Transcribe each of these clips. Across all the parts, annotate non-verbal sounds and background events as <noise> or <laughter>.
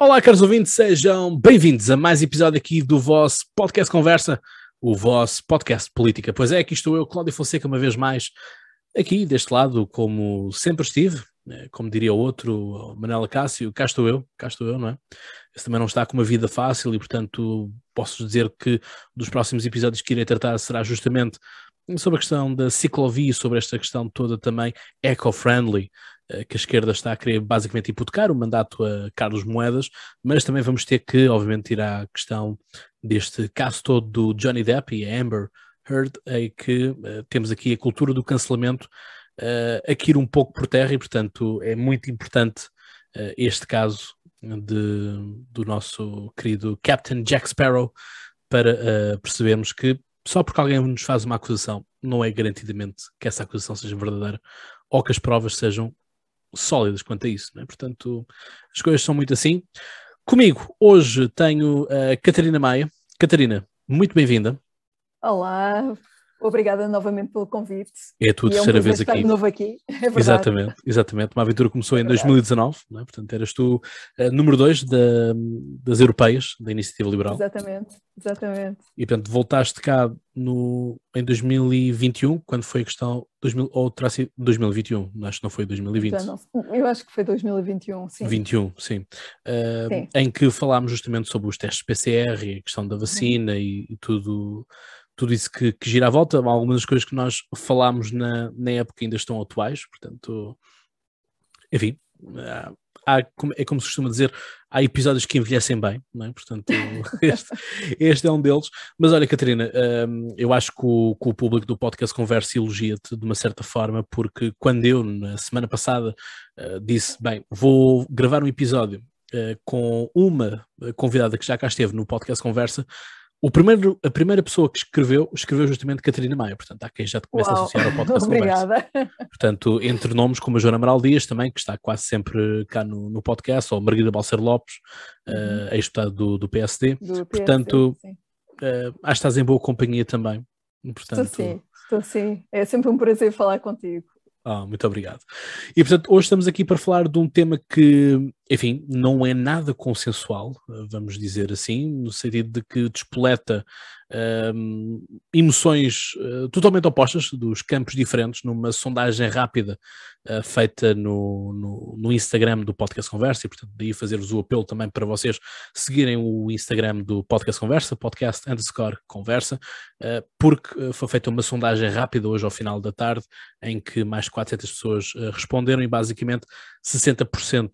Olá, caros ouvintes, sejam bem-vindos a mais episódio aqui do vosso podcast Conversa, o vosso podcast Política. Pois é, aqui estou eu, Cláudio Fonseca, uma vez mais, aqui deste lado, como sempre estive, né, como diria outro, Manela Cássio, cá estou eu, cá estou eu, não é? Esse também não está com uma vida fácil e, portanto, posso dizer que dos próximos episódios que irei tratar será justamente sobre a questão da ciclovia, sobre esta questão toda também eco-friendly, eh, que a esquerda está a querer basicamente hipotecar o mandato a Carlos Moedas, mas também vamos ter que, obviamente, ir à questão deste caso todo do Johnny Depp e Amber Heard, em que uh, temos aqui a cultura do cancelamento uh, a cair um pouco por terra e, portanto, é muito importante uh, este caso de, do nosso querido Captain Jack Sparrow para percebermos que só porque alguém nos faz uma acusação não é garantidamente que essa acusação seja verdadeira ou que as provas sejam sólidas quanto a isso, né? portanto as coisas são muito assim. Comigo hoje tenho a Catarina Maia. Catarina, muito bem-vinda. Olá, Obrigada novamente pelo convite. É a tua terceira é um vez aqui. de novo aqui. <laughs> É exatamente, exatamente. Uma aventura começou é em 2019, é? portanto eras tu uh, número 2 da, das europeias, da Iniciativa Liberal. Exatamente, exatamente. E portanto voltaste cá no, em 2021, quando foi a questão, 2000, ou terá sido 2021, acho que não foi 2020. Não, eu acho que foi 2021, sim. 21, sim. Uh, sim. Em que falámos justamente sobre os testes PCR e a questão da vacina uhum. e, e tudo tudo isso que, que, gira à volta, algumas das coisas que nós falámos na, na época ainda estão atuais, portanto, enfim, há, é como se costuma dizer, há episódios que envelhecem bem, é? portanto, <laughs> este, este, é um deles. Mas olha, Catarina, um, eu acho que o, que o, público do podcast conversa elogia-te de uma certa forma, porque quando eu, na semana passada, uh, disse, bem, vou gravar um episódio uh, com uma convidada que já cá esteve no podcast conversa, o primeiro, a primeira pessoa que escreveu, escreveu justamente Catarina Maia, portanto, há quem já te comece Uau. a associar ao <laughs> podcast Obrigada. Conversa. Portanto, entre nomes como a Joana Amaral Dias também, que está quase sempre cá no, no podcast, ou Margarida Balcer Lopes, uhum. uh, ex-deputado do, do, PSD. Do portanto, uh, acho que estás em boa companhia também. Portanto, estou sim, estou sim. É sempre um prazer falar contigo. Ah, muito obrigado. E portanto, hoje estamos aqui para falar de um tema que, enfim, não é nada consensual, vamos dizer assim, no sentido de que despoleta emoções uh, totalmente opostas, dos campos diferentes, numa sondagem rápida uh, feita no, no, no, Instagram do Podcast Conversa, e portanto daí fazer-vos o apelo também para vocês seguirem o Instagram do Podcast Conversa, podcast underscore conversa, uh, porque foi feita uma sondagem rápida hoje ao final da tarde, em que mais de 400 pessoas responderam e basicamente 60%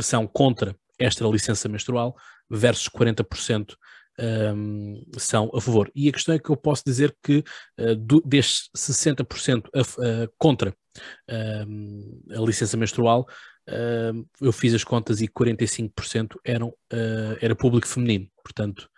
são contra esta licença menstrual versus 40% um, são a favor. E a questão é que eu posso dizer que uh, destes 60% a, uh, contra uh, a licença menstrual, eu fiz as contas e 45% eram, ah, era público feminino. Portanto,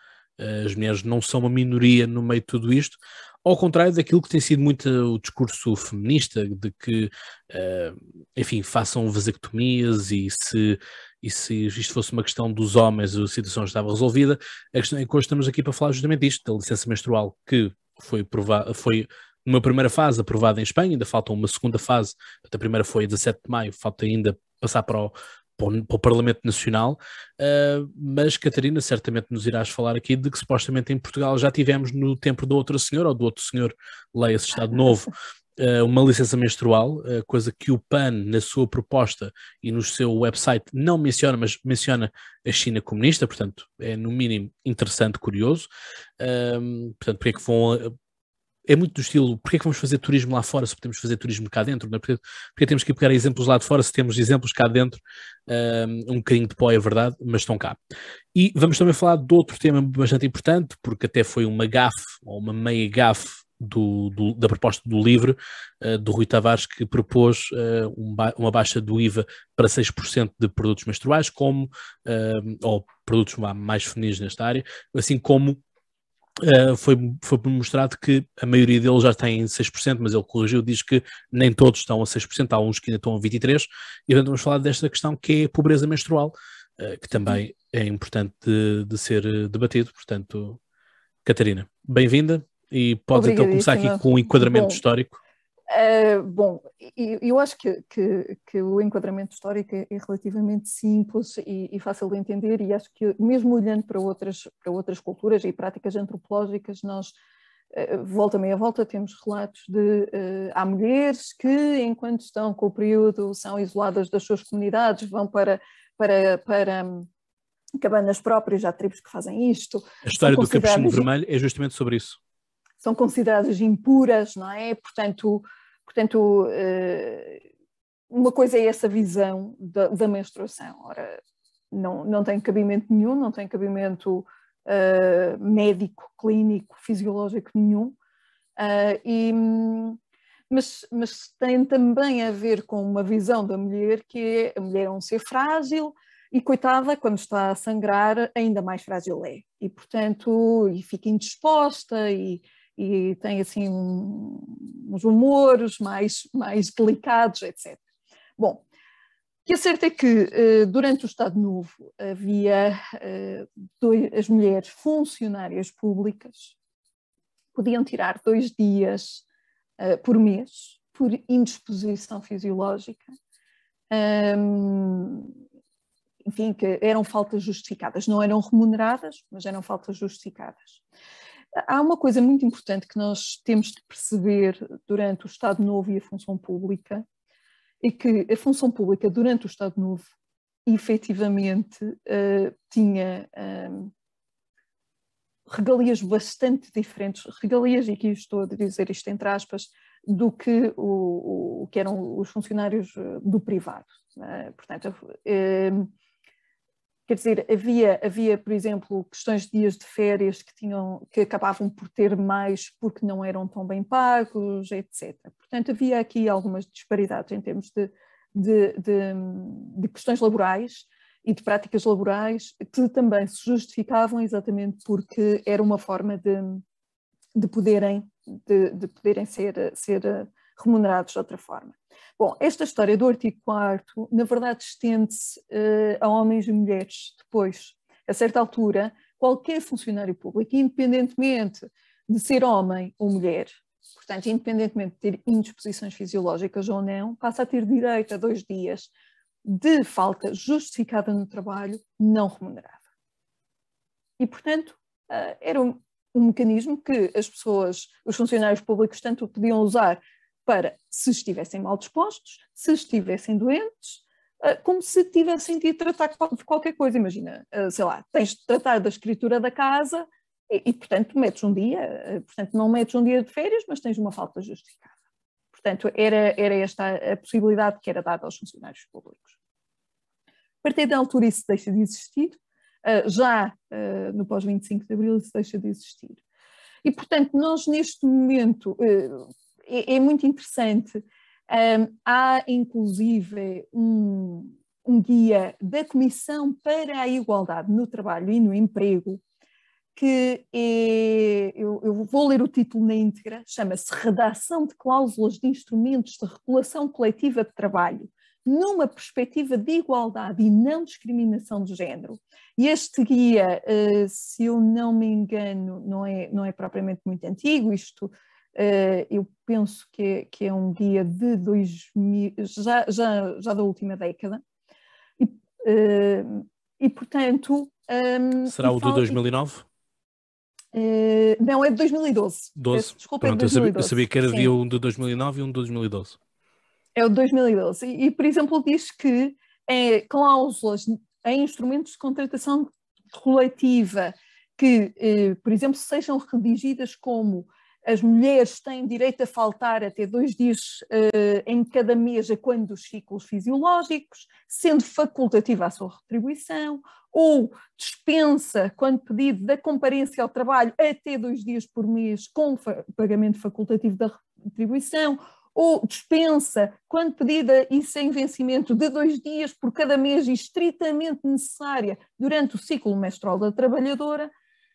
as mulheres não são uma minoria no meio de tudo isto, ao contrário daquilo que tem sido muito o discurso feminista, de que, uh, enfim, façam vasectomias e se, e se isto fosse uma questão dos homens, a situação estava resolvida. A questão é que hoje estamos aqui para falar justamente disto, da licença menstrual, que foi, prova foi uma primeira fase aprovada em Espanha, ainda falta uma segunda fase, a primeira foi a 17 de maio, falta ainda passar para o, para o, Parlamento Nacional, uh, mas Catarina certamente nos irás falar aqui de que supostamente em Portugal já tivemos no tempo do outro senhor, ou do outro senhor, leia-se Estado Novo, uma licença menstrual, uh, coisa que o PAN, na sua proposta e no seu website, não menciona, mas menciona a China comunista, portanto é no mínimo interessante, curioso. portanto, porque é que vão é muito do estilo, porque é que vamos fazer turismo lá fora se podemos fazer turismo cá dentro? Não é? porque, porque temos que pegar exemplos lá de fora se temos exemplos cá dentro? Um, um bocadinho de pó é verdade, mas estão cá. E vamos também falar de outro tema bastante importante, porque até foi uma gafe, ou uma meia gafe do, do, da proposta do livro uh, do Rui Tavares, que propôs uh, um ba uma baixa do IVA para 6% de produtos menstruais, como, uh, ou produtos mais femininos nesta área, assim como foi, foi mostrado que a maioria deles já tem 6%, mas ele corrigiu, diz que nem todos estão a 6%, há uns que ainda estão a 23%, e então vamos falar desta questão que é a pobreza menstrual, que também é importante de, de, ser debatido. Portanto, Catarina, bem-vinda e podes então começar aqui com um enquadramento Bom, histórico. Uh, bom, eu acho que, que, que, o enquadramento histórico é, relativamente simples e, e, fácil de entender, e acho que, mesmo olhando para outras, para outras culturas e práticas antropológicas, nós, uh, volta meia volta, temos relatos de uh, há mulheres que, enquanto estão com o período, são isoladas das suas comunidades, vão para, para, para um, cabanas próprias, há tribos que fazem isto. A história do Capuchinho Vermelho é justamente sobre isso. São consideradas impuras, não é? Portanto Portanto, eh, uma coisa é essa visão da, da menstruação. Ora, não, não tem cabimento nenhum, não tem cabimento uh, médico, clínico, fisiológico nenhum. Uh, e, mas, mas tem também a ver com uma visão da mulher que é a mulher é um ser frágil e coitada, quando está a sangrar, ainda mais frágil é. E portanto, e fica indisposta e, e tem assim uns humores mais, mais delicados, etc. Bom, o que é certo é que eh, durante o Estado Novo havia eh, dois, as mulheres funcionárias públicas podiam tirar dois dias eh, por mês por indisposição fisiológica, enfim, que eram faltas justificadas, não eram remuneradas, mas eram faltas justificadas. Há uma coisa muito importante que nós temos de perceber durante o Estado Novo e a função pública, é que a função pública durante o Estado Novo efetivamente uh, tinha um, eh, regalias bastante diferentes, regalias, e aqui estou a dizer isto entre aspas, do que, o, o que eram os funcionários eh, do privado. Uh, portanto, uh, Quer dizer, havia, havia, por exemplo, questões de dias de férias que, tinham, que acabavam por ter mais porque não eram tão bem pagos, etc. Portanto, havia aqui algumas disparidades em termos de, de, de, de questões laborais e de práticas laborais que também se justificavam exatamente porque era uma forma de, de poderem, de, de poderem ser, ser remunerados de outra forma. Bom, esta história do artigo 4 na verdade estende-se uh, a homens e mulheres depois. A certa altura, qualquer funcionário público, independentemente de ser homem ou mulher, portanto, independentemente de ter indisposições fisiológicas ou não, passa a ter direito a dois dias de falta justificada no trabalho não remunerada. E, portanto, uh, era um, um mecanismo que as pessoas, os funcionários públicos, tanto podiam usar para se estivessem mal dispostos, se estivessem doentes, ah, como se tivessem de tratar de qualquer coisa. Imagina, ah, sei lá, tens de tratar da escritura da casa e, e, portanto, metes um dia, ah, portanto, não metes um dia de férias, mas tens uma falta justificada. Portanto, era, era esta a possibilidade que era dada aos funcionários públicos. A partir da altura isso deixa de existir, já no pós-25 de Abril isso deixa de existir. E, portanto, nós neste momento, é, é muito interessante. Um, há inclusive um, um guia da Comissão para a Igualdade no Trabalho e no Emprego, que é, eu, eu, vou ler o título na íntegra, chama-se Redação de Cláusulas de Instrumentos de Regulação Coletiva de Trabalho, numa perspectiva de igualdade e não discriminação de género. E este guia, eh, se eu não me engano, não é, não é propriamente muito antigo, isto eu penso que é, que é, um guia de 2000, já, já, já da última década, e, uh, e portanto. Ehm, Será o de 2009? Uh, não, é de 2012. 12. Desculpa, Pronto, é de 2012. Eu, sabia, que havia um de 2009 e um de 2012. É o de 2012. E, e por exemplo, diz que é, cláusulas em instrumentos de contratação coletiva que, eh, por exemplo, sejam redigidas como as mulheres têm direito a faltar até dois dias uh, em cada mês a quando dos ciclos fisiológicos, sendo facultativa a sua retribuição, ou dispensa, quando pedido, da comparência ao trabalho até dois dias por mês com pagamento facultativo da retribuição, ou dispensa, quando pedida e sem vencimento, de dois dias por cada mês e estritamente necessária durante o ciclo menstrual da trabalhadora,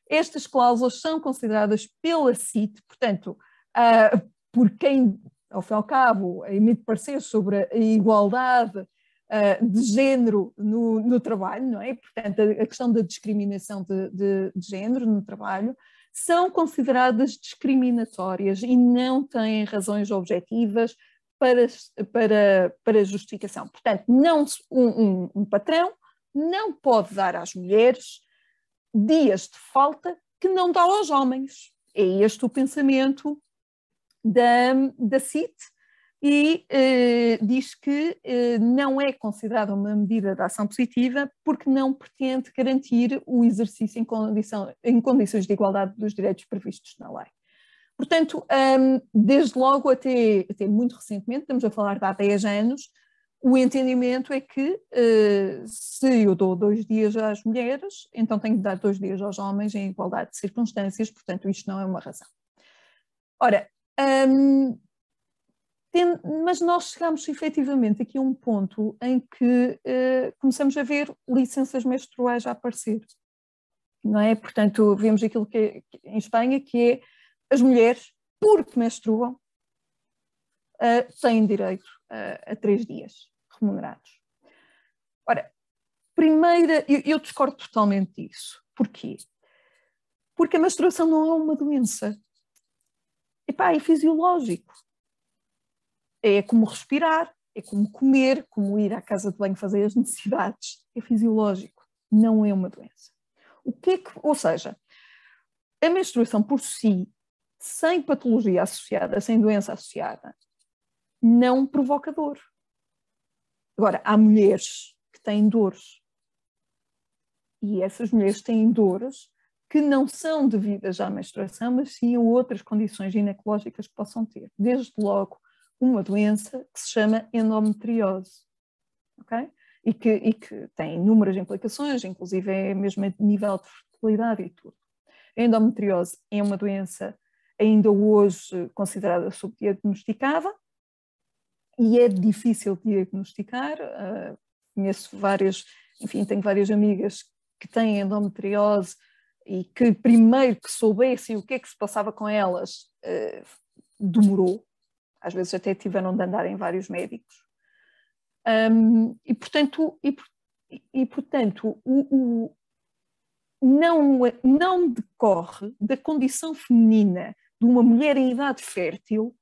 estas cláusulas são consideradas pela CIT, portanto, uh, por quem, ao fim e ao cabo, emite parecer sobre a igualdade uh, de género no, no, trabalho, não é? Portanto, a, a questão da discriminação de, de, de, género no trabalho são consideradas discriminatórias e não têm razões objetivas para, para, para justificação. Portanto, não, um, um, um patrão não pode dar às mulheres dias de falta que não dá aos homens. É este o pensamento da, da CIT e eh, diz que eh, não é considerada uma medida de ação positiva porque não pretende garantir o exercício em, condição, em condições de igualdade dos direitos previstos na lei. Portanto, um, desde logo até, até, muito recentemente, estamos a falar de há 10 anos, o entendimento é que uh, se eu dou dois dias às mulheres, então tenho que dar dois dias aos homens em igualdade de circunstâncias, portanto, isto não é uma razão. Ora, um, tem, mas nós chegamos efetivamente aqui a um ponto em que uh, começamos a ver licenças menstruais a aparecer. Não é? Portanto, vemos aquilo que é, em Espanha, que é as mulheres, porque menstruam, têm direito a, a três dias remunerados. Ora, primeira, eu, eu discordo totalmente disso. Porquê? Porque a menstruação não é uma doença. Epá, é fisiológico é como respirar, é como comer, como ir à casa de banho fazer as <laughs> necessidades. É fisiológico, não é uma doença. O que é que, ou seja, a menstruação por si, sem patologia associada, sem doença associada, não provoca dor. Agora, há mulheres que têm dores. E essas mulheres têm dores que não são devidas à menstruação, mas sim a outras condições ginecológicas que possam ter. Desde logo, uma doença que se chama endometriose, ok? E que, e que tem inúmeras implicações, inclusive é mesmo a nível de fertilidade e tudo. A endometriose é uma doença ainda hoje considerada subdiagnosticada e é difícil diagnosticar. Uh, conheço várias, enfim, tenho várias amigas que têm endometriose e que primeiro que soubessem o que é que se passava com elas, uh, demorou, às vezes até tiveram de andar em vários médicos. Um, e, portanto, e, e, portanto o, o, não, não decorre da condição feminina de uma mulher em idade fértil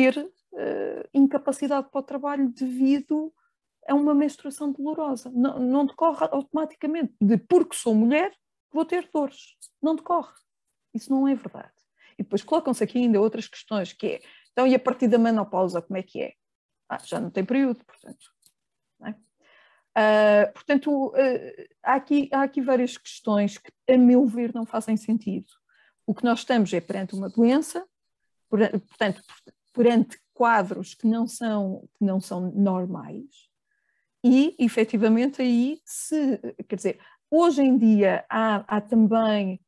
ter uh, incapacidade para o trabalho devido a uma menstruação dolorosa. Não, não decorre automaticamente de porque sou mulher vou ter dores. Não decorre. Isso não é verdade. E depois colocam-se aqui ainda outras questões, que é, então e a partir da menopausa, como é que é? Ah, já não tem período, portanto. É? Uh, portanto, uh, há, aqui, há aqui várias questões que, a meu ver, não fazem sentido. O que nós estamos é perante uma doença, portanto, perante quadros que não são, que não são normais, e efetivamente aí se, quer dizer, hoje em dia há, há também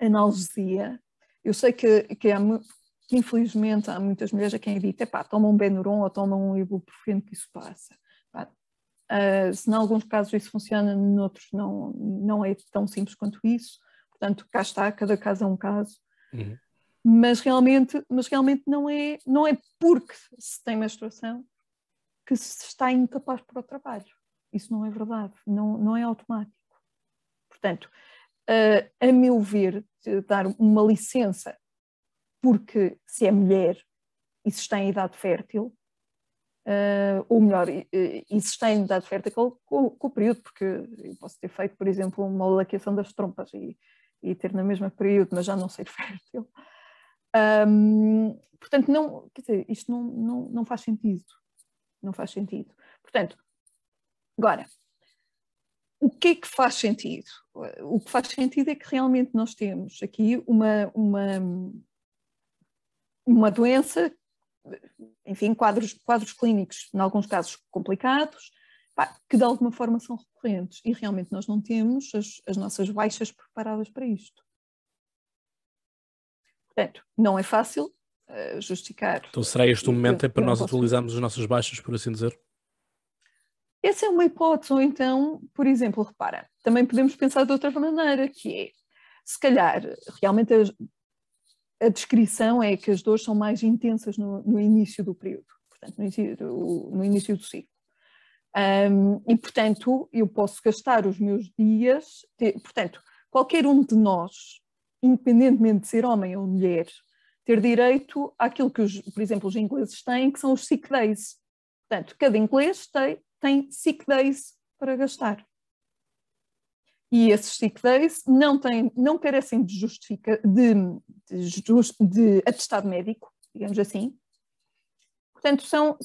analgesia, eu sei que, que, há, que infelizmente há muitas mulheres a quem evita, pá, tomam um Benuron ou tomam um ibuprofeno que isso passa. Uh, se em alguns casos isso funciona, noutros não, não é tão simples quanto isso. Portanto, cá está, cada caso é um caso. Uhum. Mas realmente, mas realmente não, é, não é porque se tem menstruação que se está incapaz para o trabalho. Isso não é verdade, não, não é automático. Portanto, uh, a meu ver, dar uma licença porque se é mulher e se está em idade fértil, uh, ou melhor, e, e, se está em idade fértil com, com, o período, porque eu posso ter feito, por exemplo, uma laqueação das trompas e, e ter na mesma período, mas já não ser <laughs> fértil. Um, portanto, não, quer dizer, isto não, não, não faz sentido. Não faz sentido. Portanto, agora, o que é que faz sentido? O que faz sentido é que realmente nós temos aqui uma, uma, uma doença, enfim, quadros, quadros clínicos, em alguns casos complicados, que de alguma forma são recorrentes e realmente nós não temos as, as nossas baixas preparadas para isto. Portanto, não é fácil uh, justificar. Então será este o momento eu, para nós atualizarmos as nossas baixas, por assim dizer? Essa é uma hipótese, ou então, por exemplo, repara, também podemos pensar de outra maneira, que é, se calhar, realmente a, a descrição é que as dores são mais intensas no, no início do período, portanto, no início do, no início do ciclo. Um, e, portanto, eu posso gastar os meus dias, portanto, qualquer um de nós, independentemente de ser homem ou mulher, ter direito àquilo que, os, por exemplo, os ingleses têm, que são os sick days. Portanto, cada inglês tem, tem sick days para gastar. E esses sick days não, têm, não carecem de, justifica, de, de, de atestado médico, digamos assim. Portanto, são,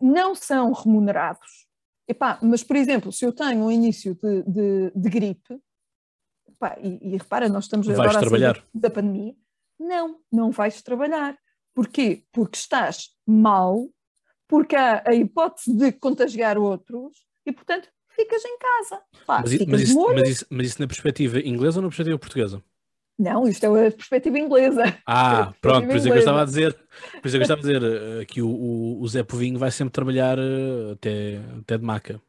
não são remunerados. Epá, mas, por exemplo, se eu tenho um início de, de, de gripe, epá, e, e, repara, nós estamos vais agora trabalhar. Da, da pandemia, não, não vais trabalhar. Porquê? Porque estás mal, porque há a hipótese de contagiar outros e, portanto, ficas em casa. Pá, mas, mas, isso, mas, isso, mas, isso, na perspectiva inglesa ou na perspectiva portuguesa? Não, isto é a perspectiva inglesa. Ah, <laughs> pronto, por isso é que eu estava a dizer, por isso é que eu estava a dizer eh, que o, o, o Zé Povinho vai sempre trabalhar eh, até, até de maca.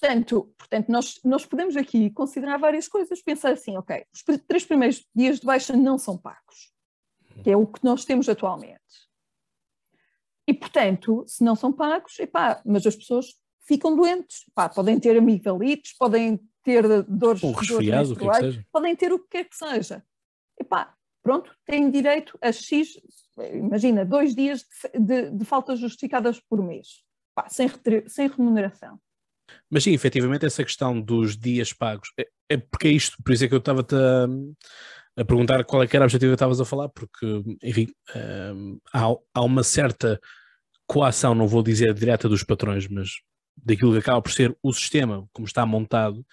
Portanto, portanto nós, nós podemos aqui considerar várias coisas, pensar assim, ok, os três primeiros dias de baixa não são pagos, que é o que nós temos atualmente. E, portanto, se não são pagos, epá, mas as pessoas ficam doentes. Epá, podem ter amigdalites, podem ter dores, um resfriado, dores o que, é que podem ter o que quer que seja. Epá, pronto, têm direito a X, imagina, dois dias de, de, de faltas justificadas por mês, epá, sem, sem remuneração. Mas sim, efetivamente, essa questão dos dias pagos, é, é porque é isto, por isso é que eu estava-te a, a, perguntar qual é que era o objetivo que estavas a falar, porque, enfim, um, há, há uma certa coação, não vou dizer direta dos patrões, mas daquilo que acaba por ser o sistema, como está montado,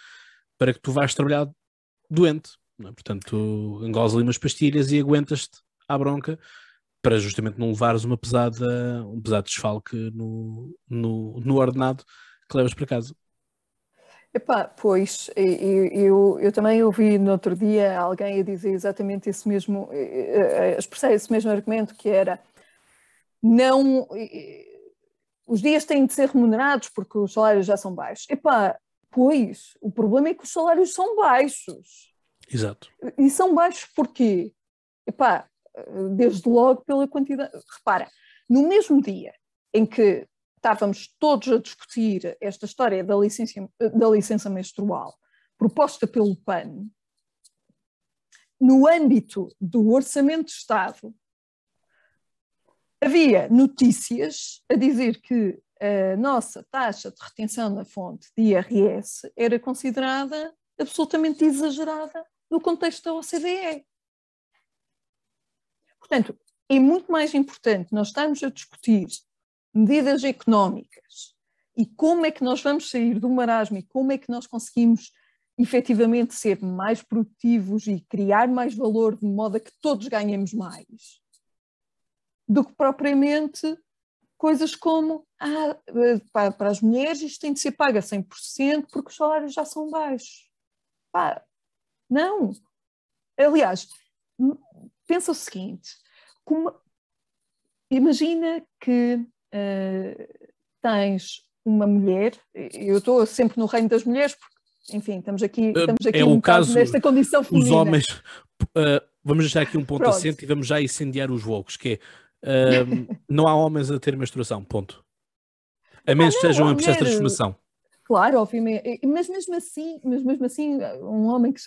para que tu vais trabalhar doente. É? Portanto, tu engolas ali umas pastilhas e aguentas-te à bronca para justamente não levares uma pesada, um pesado desfalque no, no, no ordenado que levas para casa. Epá, pois, eu, eu, eu, também ouvi no outro dia alguém a dizer exatamente esse mesmo, a expressar esse mesmo argumento que era não os dias têm de ser remunerados porque os salários já são baixos. Epá, pois, o problema é que os salários são baixos. Exato. E são baixos porquê? Epá, desde logo pela quantidade. Repara, no mesmo dia em que estávamos todos a discutir esta história da licença, da licença menstrual proposta pelo PAN, no âmbito do Orçamento de Estado, havia notícias a dizer que a nossa taxa de retenção na fonte de IRS era considerada absolutamente exagerada no contexto da OCDE. Portanto, é muito mais importante nós estarmos a discutir medidas económicas e como é que nós vamos sair do marasmo e como é que nós conseguimos efetivamente ser mais produtivos e criar mais valor de modo a que todos ganhemos mais, do que propriamente coisas como ah, para, para, as mulheres isto tem de ser pago a 100% porque os salários já são baixos. Pá, não. Aliás, pensa o seguinte, como, imagina que uh, tens uma mulher, eu estou sempre no reino das mulheres porque enfim, estamos aqui, eh, estamos aqui é um caso nesta condição feminina. Os homens, uh, vamos deixar aqui um ponto Pronto. assente e vamos já incendiar os vogos, que é, uh, <laughs> não há homens a ter menstruação, ponto. A menos que sejam em processo de transformação. Claro, obviamente, mas mesmo assim, mas mesmo assim, um homem que,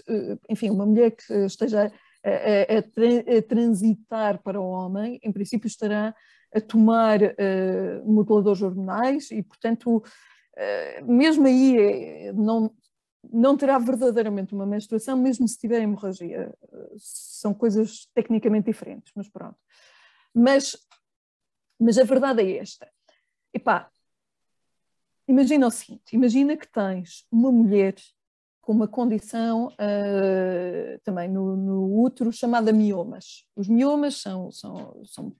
enfim, uma mulher que esteja a, a, a transitar para o homem, em princípio estará a tomar uh, moduladores hormonais e, portanto, uh, mesmo aí não, não terá verdadeiramente uma menstruação, mesmo se tiver hemorragia. São coisas tecnicamente diferentes, mas pronto. Mas, mas a verdade é esta. Epá, imagina o seguinte, imagina que tens uma mulher com uma condição uh, também no, no útero chamada miomas. Os miomas são, são, são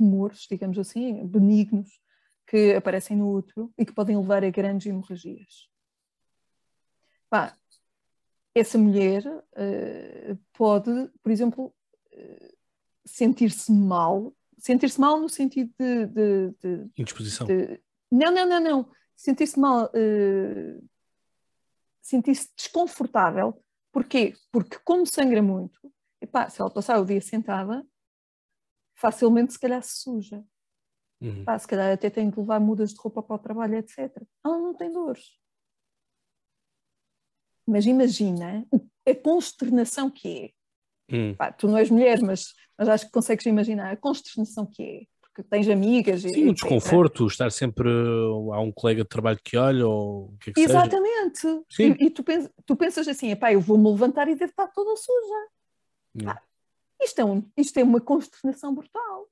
tumores, digamos assim, benignos, que aparecem no útero e que podem levar a grandes hemorragias. Pá, essa mulher uh, pode, por exemplo, uh, sentir-se mal, sentir-se mal no sentido de. de, de Indisposição. De, não, não, não, não. Sentir-se mal, uh, sentir-se desconfortável. Porquê? Porque, como sangra muito, epá, se ela passar o dia sentada, facilmente se calhar se suja. Uhum. Pá, se calhar até tem que levar mudas de roupa para o trabalho, etc. Ela não tem dores. mas imagina a consternação que é. Hum. Pá, tu não és mulher, mas, mas acho que consegues imaginar a consternação que é. Porque tens amigas. Sim, o um desconforto, estar sempre. Há um colega de trabalho que olha ou o que é que Exatamente. Seja. E, e tu, pensas, tu pensas assim: pá, eu vou-me levantar e devo estar toda suja. Hum. Pá, isto, é um, isto é uma consternação brutal.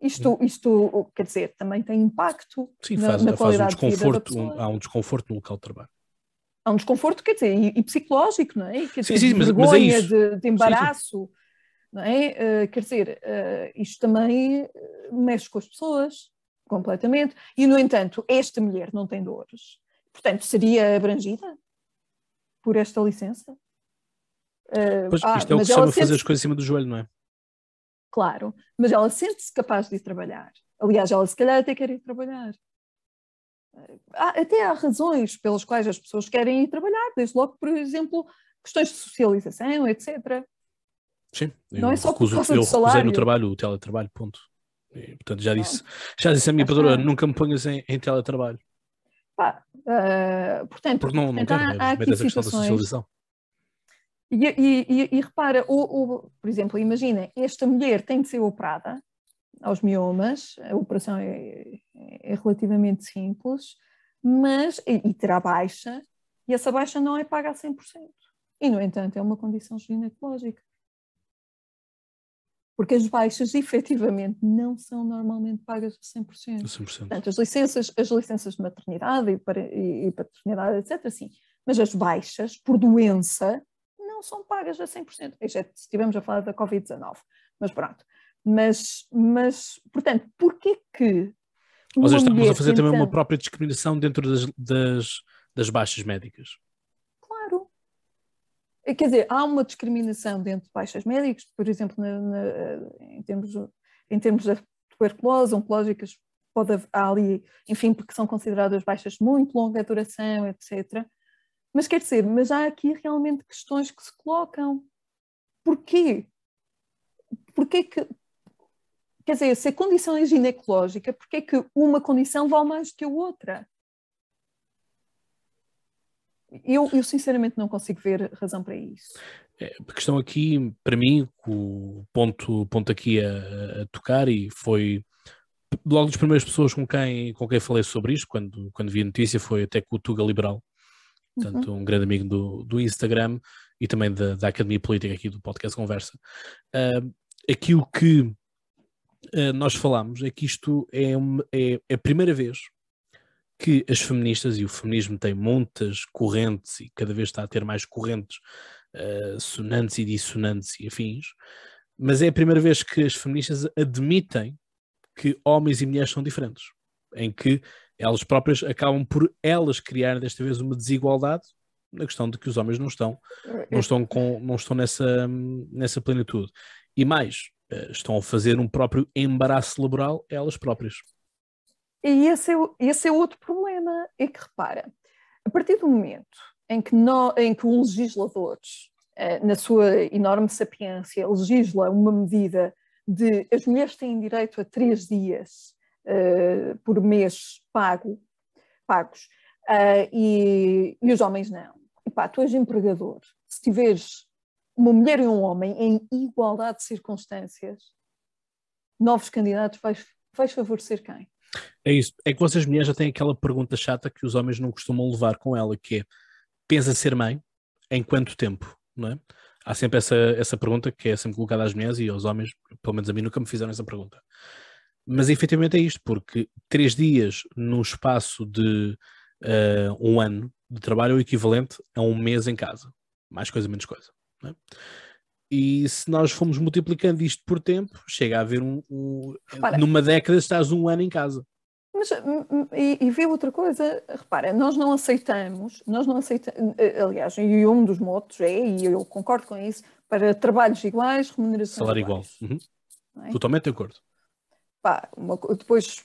Isto, isto, quer dizer, também tem impacto Sim, na, faz, na qualidade faz um desconforto, de vida um, há um desconforto no local de trabalho. Há um desconforto, quer dizer, e, e psicológico, não é? Quer sim, dizer, sim, de mas, vergonha, mas é de, de, embaraço, sim, não é? Uh, quer dizer, uh, isto também eh, mexe com as pessoas completamente. E, no entanto, esta mulher não tem dores. Portanto, seria abrangida por esta licença? Uh, pois, ah, isto é o que se chama fazer as coisas em cima do joelho, não é? claro, mas ela sente-se capaz de ir trabalhar. Aliás, ela se calhar até quer ir trabalhar. Há, até há razões pelas quais as pessoas querem ir trabalhar, desde logo, por exemplo, questões de socialização, etc. Sim, não é só recuso, por causa eu recusei no trabalho o teletrabalho, ponto. E, portanto, já disse, já disse a minha padrona, nunca me ponhas em, em teletrabalho. Pá, uh, portanto, Porque não, não portanto, quero, há, há aqui situações, da socialização. E, e, e, e repara, o, o, por exemplo, imagina, esta mulher tem de ser operada aos miomas, a operação é, é relativamente simples, mas, e, terá baixa, e essa baixa não é paga a 100%. E, no entanto, é uma condição ginecológica. Porque as baixas, <laughs> efetivamente, não são normalmente pagas a 100%. 100%. Portanto, as licenças, as licenças de maternidade e, e paternidade, etc., sim. Mas as baixas, por doença, não são pagas a 100%, exceto se estivermos a falar da Covid-19. Mas pronto. Mas, mas portanto, porquê que. Ou seja, estamos a fazer tentando... também uma própria discriminação dentro das, das, das baixas médicas. Claro. Quer dizer, há uma discriminação dentro de baixas médicas, por exemplo, na, na, em, termos, em termos da tuberculose, oncológicas, pode haver ali, enfim, porque são consideradas baixas de muito longa duração, etc. Mas quer dizer, mas há aqui realmente questões que se colocam. Porquê? Porquê que. Quer dizer, se a condição é ginecológica, porquê que uma condição vale mais do que a outra? Eu, eu sinceramente não consigo ver razão para isso. É, a questão aqui, para mim, o ponto, ponto aqui a, a, tocar, e foi logo das primeiras pessoas com quem, com quem falei sobre isto, quando, quando vi a notícia, foi até com o Tuga Liberal, portanto, uhum. um grande amigo do, do Instagram e também da, da Academia Política aqui do podcast Conversa. Uh, aquilo que uh, nós falamos é que isto é, uma, é, é, a primeira vez que as feministas, e o feminismo tem muitas correntes e cada vez está a ter mais correntes uh, sonantes e dissonantes e afins, mas é a primeira vez que as feministas admitem que homens e mulheres são diferentes, em que elas próprias acabam por elas criar desta vez uma desigualdade na questão de que os homens não estão, não estão, com, não estão nessa, nessa plenitude. E mais, eh, estão a fazer um próprio embaraço laboral elas próprias. E esse é, esse é outro problema, é que repara, a partir do momento em que, no, em que o legislador, eh, na sua enorme sapiência, legisla uma medida de as mulheres têm direito a três dias uh, por mês pago, pagos, uh, e, e, os homens não. E pá, tu és empregador. Se tiveres uma mulher e um homem em igualdade de circunstâncias, novos candidatos, vais, vais favorecer quem? É isso. É que vocês mulheres já têm aquela pergunta chata que os homens não costumam levar com ela, que é pensa ser mãe em quanto tempo, não é? Há sempre essa, essa pergunta que é sempre colocada às mulheres e aos homens, pelo menos a mim nunca me fizeram essa pergunta. Mas efetivamente é isto, porque três dias no espaço de uh, um ano de trabalho é o equivalente a um mês em casa. Mais coisa, menos coisa. É? E se nós formos multiplicando isto por tempo, chega a haver um. um numa década estás um ano em casa. Mas, hum, hum, e, e vê outra coisa, repara, nós não aceitamos, nós não aceitamos, eh, aliás, e um dos motos é, e eu concordo com isso, para trabalhos iguais, remuneração Salário igual. Uhum. É? Totalmente de acordo pá, uma, depois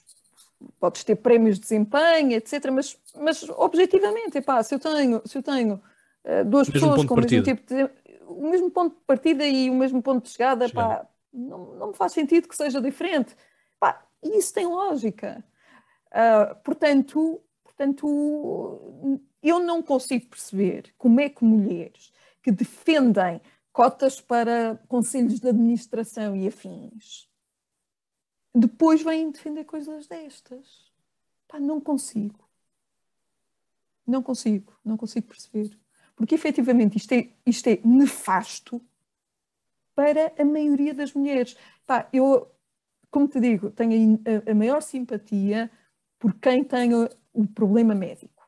podes ter prémios de desempenho, etc. Mas, mas objetivamente, epá, se eu tenho, se eu tenho uh, duas mesmo pessoas com o mesmo tipo de, o mesmo ponto de partida e o mesmo ponto de chegada, pá, não, não me faz sentido que seja diferente. Pá, isso tem lógica. Uh, portanto, portanto, eu não consigo perceber como é que mulheres que defendem cotas para conselhos de administração e afins depois vêm defender coisas destas. Pá, não consigo. Não consigo, não consigo perceber. Porque efetivamente isto é, isto é nefasto para a maioria das mulheres. Pá, eu, como te digo, tenho a, a maior simpatia por quem tem o, o problema médico.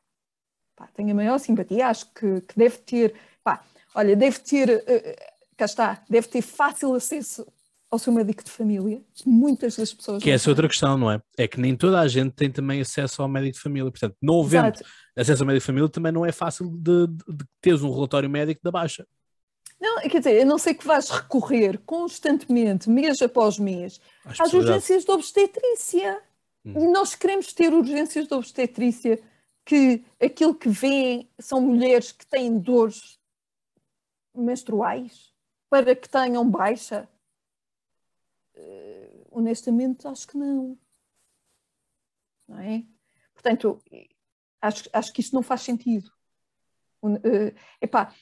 Pá, tenho a maior simpatia, acho que, que deve ter, pá, olha, deve ter, uh, cá está, deve ter fácil acesso ao seu médico de família. Muitas das pessoas. Que essa é outra questão, não é? É que nem toda a gente tem também acesso ao médico de família. Portanto, não havendo Exato. acesso ao médico de família, também não é fácil de, de, de teres um relatório médico da baixa. Não, quer dizer, a não ser que vais recorrer constantemente, mês após mês, às, às urgências de obstetrícia. Hum. E nós queremos ter urgências de obstetrícia que aquilo que vêem são mulheres que têm dores menstruais para que tenham baixa honestamente, acho que não. Não é? Portanto, acho, acho que isto não faz sentido. Uh, epá,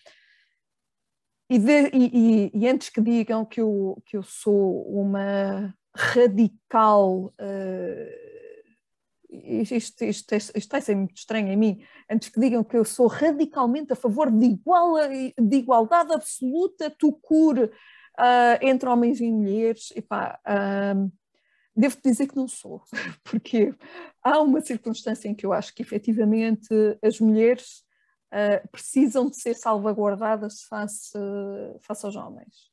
e, de, e, e, antes que digam que eu, que eu sou uma radical. Uh, isto, isto, isto, isto a ser muito estranho em mim. Antes que digam que eu sou radicalmente a favor de, igual, de igualdade absoluta, tu cure uh, entre homens e mulheres, epá, uh, devo dizer que não sou, <laughs> porque há uma circunstância em que eu acho que efetivamente as mulheres uh, precisam de ser salvaguardadas face, face aos homens,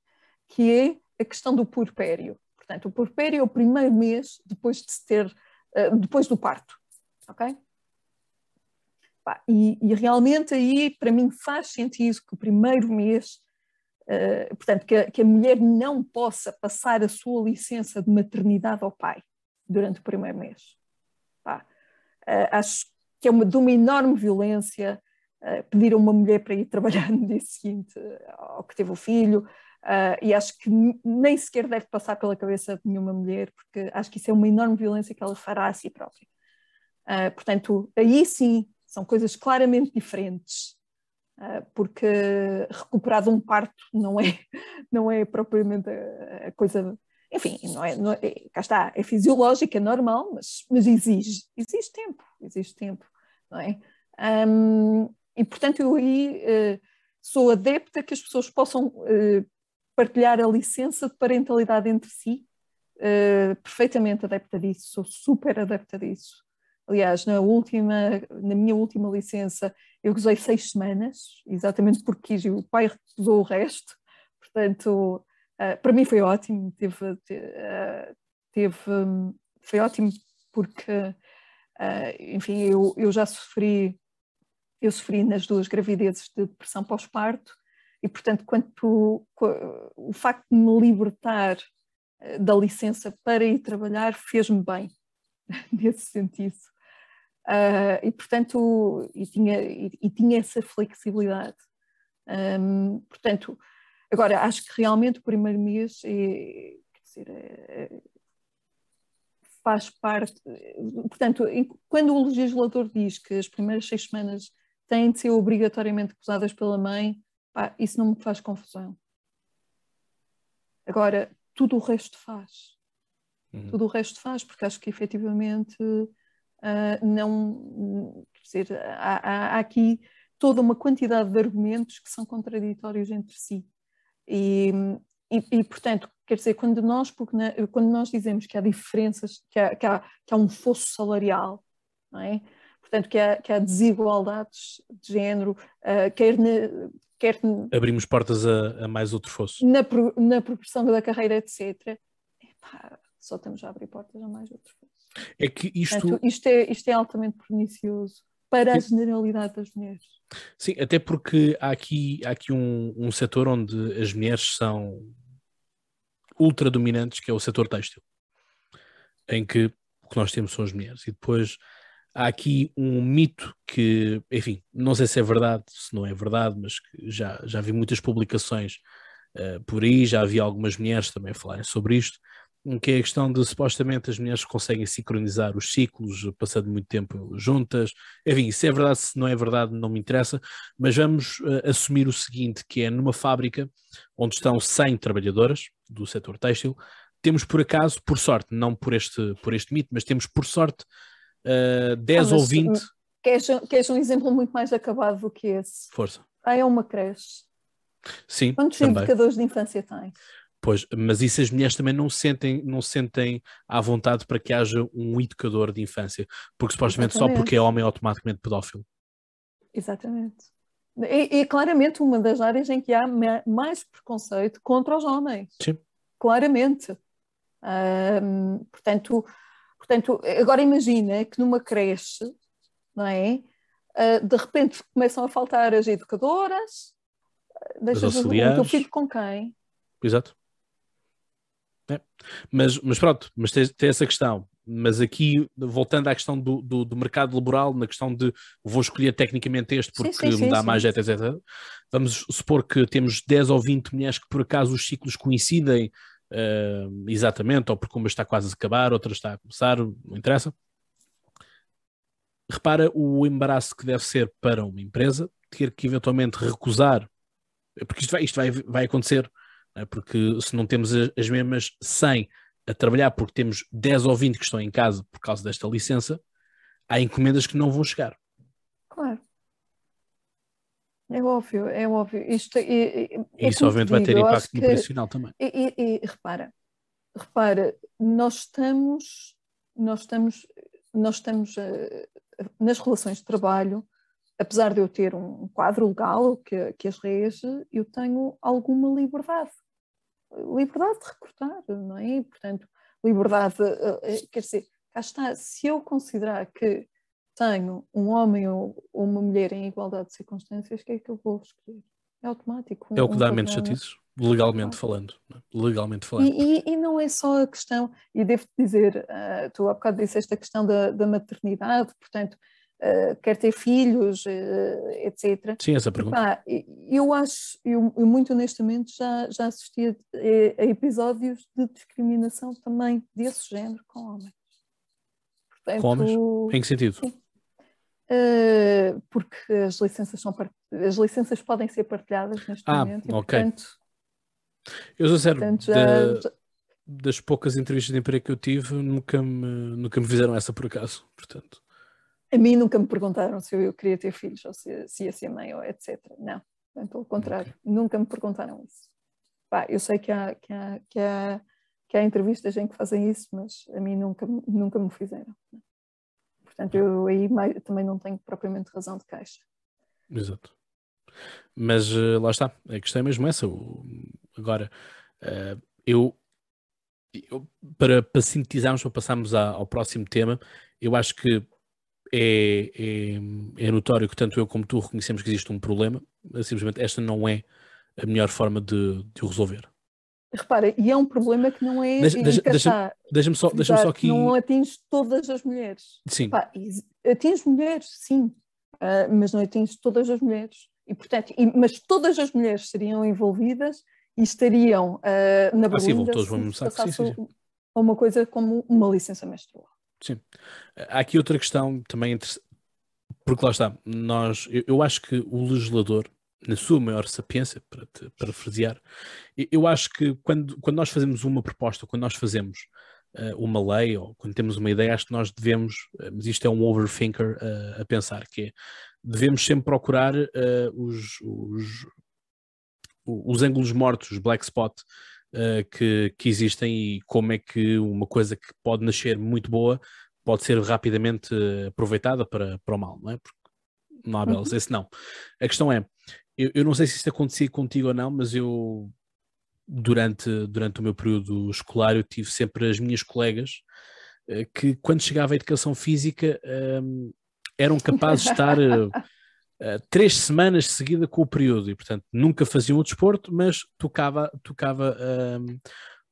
que é a questão do purpério. Portanto, o purpério é o primeiro mês depois de se ter, depois do parto, ok? E, e, realmente aí, para mim, faz sentido que o primeiro mês eh, portanto, que a, que a, mulher não possa passar a sua licença de maternidade ao pai durante o primeiro mês. Uh, acho que é uma, de uma enorme violência uh, pedir a uma mulher para ir trabalhar <laughs> no dia seguinte ao que teve o filho, e acho que nem sequer deve passar pela cabeça de nenhuma mulher, porque acho que isso é uma enorme violência que ela fará a si própria. portanto, aí sim, são coisas claramente diferentes. Ah, porque recuperar de um parto não é, <laughs> não é propriamente a, coisa. Enfim, não é, não é, cá está, é fisiológico, é normal, mas, mas exige, exige tempo, exige tempo, não é? Um, e portanto eu aí uh, sou adepta que as pessoas possam uh, partilhar a licença de parentalidade entre si, uh, perfeitamente adepta disso, sou super adepta disso. Aliás, na última, na minha última licença, eu gozei seis semanas, exatamente porque quis, e o pai recusou o resto. Portanto, uh, para mim foi ótimo, teve, uh, teve foi ótimo porque, uh, enfim, eu, eu já sofri, eu sofri nas duas gravidezes de depressão pós-parto e, portanto, quanto o facto de me libertar da licença para ir trabalhar fez-me bem <laughs> nesse sentido. Uh, e portanto, e tinha, e, e tinha essa flexibilidade. Um, portanto, agora acho que realmente o primeiro mês é, dizer, é, faz parte. Portanto, quando o legislador diz que as primeiras seis semanas têm de ser obrigatoriamente gozadas pela mãe, pá, isso não me faz confusão. Agora, tudo o resto faz. Uhum. Tudo o resto faz, porque acho que efetivamente uh, não. Quer dizer, há, há, aqui toda uma quantidade de argumentos que são contraditórios entre si. E, e, e, portanto, quer dizer, quando nós, quando nós dizemos que há diferenças, que há, que há, que há um fosso salarial, não é? portanto, que há, que há desigualdades de género, uh, quer, na, quer. Abrimos portas a, a, mais outro fosso. Na, na progressão da carreira, etc. Epá, só estamos a abrir portas a mais outro fosso. É que isto... Isto, é, isto é altamente pernicioso para a generalidade das mulheres. Sim, até porque há aqui, há aqui um, um setor onde as mulheres são ultra dominantes, que é o setor têxtil, em que o que nós temos são as mulheres. E depois há aqui um mito que, enfim, não sei se é verdade, se não é verdade, mas já, já vi muitas publicações uh, por aí, já havia algumas mulheres também falarem sobre isto, que é a questão de supostamente as mulheres conseguem sincronizar os ciclos, passando muito tempo juntas. Enfim, se é verdade, se não é verdade, não me interessa, mas vamos uh, assumir o seguinte: que é numa fábrica onde estão 100 trabalhadoras do setor têxtil, temos por acaso, por sorte, não por este, por este mito, mas temos por sorte uh, 10 ah, ou 20. Queres, queres um exemplo muito mais acabado do que esse? Força. Ah, é uma creche. Sim. Quantos também. indicadores de infância tem? Pois, mas isso as mulheres também não sentem, não sentem à vontade para que haja um educador de infância, porque supostamente Exatamente. só porque é homem é automaticamente pedófilo. Exatamente. E, e, claramente uma das áreas em que há mais preconceito contra os homens. Sim. Claramente. Portanto, portanto, agora imagina que numa creche, não é? Uh, de repente começam a faltar as educadoras, deixas o teu filho com quem? Exato. É. Mas, mas pronto, mas tem, tem, essa questão. Mas aqui, voltando à questão do, do, do, mercado laboral, na questão de vou escolher tecnicamente este porque sim, sim, me dá sim, mais jeito, etc. Vamos supor que temos 10 ou 20 mulheres que por acaso os ciclos coincidem uh, exatamente, ou porque uma está quase a acabar, outra está a começar, não interessa. Repara o embaraço que deve ser para uma empresa ter que eventualmente recusar, porque isto vai, isto vai, vai acontecer? Porque se não temos as mesmas 100 a trabalhar porque temos 10 ou 20 que estão em casa por causa desta licença, há encomendas que não vão chegar. Claro. É óbvio, é óbvio. Isto é, é, é Isso obviamente vai ter impacto no profissional também. E, e, e, repara, repara, nós estamos, nós estamos, nós estamos uh, nas relações de trabalho, apesar de eu ter um quadro legal que, que as rege, eu tenho alguma liberdade liberdade de recrutar, não é? E, portanto, liberdade, eh, eh, quer dizer, cá está, se eu considerar que tenho um homem ou uma mulher em igualdade de circunstâncias, o que é que eu vou escolher? É automático. é o que um dá menos chatices, legalmente falando. É? Legalmente falando. E, e, e, não é só a questão, e devo-te dizer, uh, tu há bocado disseste a questão da, da maternidade, portanto, uh, quer ter filhos, uh, etc. Sim, essa pergunta. eu acho, eu, eu, muito honestamente já, já assisti a, a, episódios de discriminação também desse género com homens. Portanto, com homens? Em que sentido? Uh, porque as licenças, são as licenças podem ser partilhadas neste ah, momento. E, ok. Portanto, eu sou sério, portanto, já, da, das poucas entrevistas de emprego que eu tive, nunca me, nunca me fizeram essa por acaso. Portanto, a mim nunca me perguntaram se eu queria ter filhos ou se, se ia ser mãe ou etc. Não, pelo contrário, okay. nunca me perguntaram isso. Pá, eu sei que há, que, há, que, há, que há entrevistas em que fazem isso, mas a mim nunca, nunca me fizeram. Portanto, eu aí mais, também não tenho propriamente razão de queixa. Exato. Mas uh, lá está, a questão é mesmo essa. agora, uh, eu, eu, para, para sintetizarmos, para passarmos ao próximo tema, eu acho que é, é, é, notório que tanto eu como tu reconhecemos que existe um problema, simplesmente esta não é a melhor forma de, de o resolver. Repara, e é um problema que não é. Deixa-me deixa, deixa só, deixa só aqui. Não atinge todas as mulheres. Sim. Pá, atinge mulheres, sim, uh, mas não atinge todas as mulheres. E, portanto, e, mas todas as mulheres seriam envolvidas e estariam uh, na berlinda ah, se passasse sim, sim, sim. uma coisa como uma licença menstrual. Sim. Há aqui outra questão também porque lá está, nós, eu, eu, acho que o legislador, na sua maior sapiência, para te parafrasear, eu, eu acho que quando, quando nós fazemos uma proposta, quando nós fazemos uh, uma lei ou quando temos uma ideia, acho que nós devemos, uh, mas isto é um overthinker uh, a pensar, que é, devemos sempre procurar os, os, os ângulos mortos, os black spot, uh, que, que existem e como é que uma coisa que pode nascer muito boa pode ser rapidamente aproveitada para, para o mal, não é? Porque não há belos, uhum. esse não. A questão é, eu, eu não sei se isto acontecia contigo ou não, mas eu durante, durante o meu período escolar eu tive sempre as minhas colegas uh, que quando chegava a educação física um, eram capazes de estar uh, três semanas de seguida com o período e, portanto, nunca faziam o desporto, mas tocava, tocava um,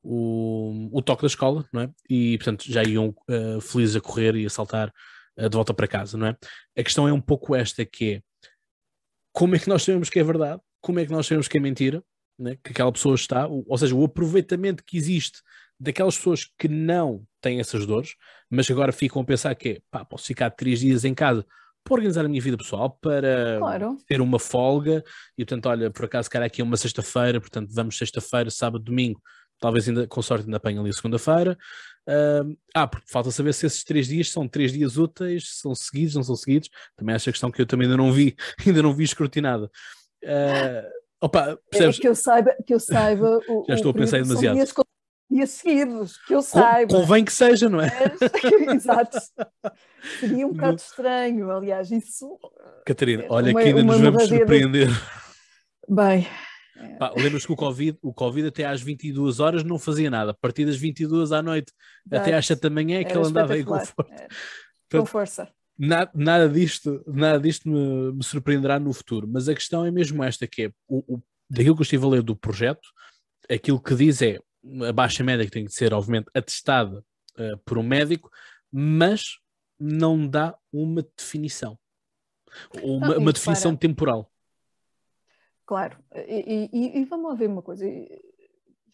o, o toque da escola, não é? E, portanto, já iam uh, felizes a correr e a saltar uh, de volta para casa, não é? A questão é um pouco esta, que é como é que nós sabemos que é verdade, como é que nós sabemos que é mentira, né? que aquela pessoa está, ou seja, o aproveitamento que existe daquelas pessoas que não têm essas dores, mas agora ficam a pensar que é, pá, posso ficar três dias em casa para organizar a minha vida pessoal, para Claro. ter uma folga, e portanto, olha, por acaso, cara, aqui é uma sexta-feira, portanto, vamos sexta-feira, sábado, domingo, talvez ainda, com sorte ainda apanho ali a segunda-feira. Ahm, ah, porque falta saber se esses três dias são três dias úteis, são seguidos, não são seguidos. Também essa questão que eu também ainda não vi, <laughs> ainda não vi escrutinada. Ah, opa, É percebes? que eu saiba, que eu saiba <laughs> o, Já estou o a pensar período são demasiado. Dias, com- dias seguidos, que eu saiba. convém que seja, não é? Mas- <laughs> Exato. Seria um bocado estranho, aliás, isso. Catarina, É, olha uma- que ainda nos vamos surpreender. Bem, Pá, Lembras que o Covid, o Covid até às 22 horas não fazia nada. A partir das 22 à noite até às 7 da manhã é que ele andava aí com força. <laughs> Portanto, Com força. nada, nada disto, nada disto me, me surpreenderá no futuro, mas a questão é mesmo esta, que é o, o- daquilo que eu estive a ler do projeto, aquilo que diz é a baixa média que tem que ser, obviamente, atestada eh, por um médico, mas não dá uma definição. Uma, Não, e uma definição repara- temporal. Claro, e, e- e vamos lá ver uma coisa.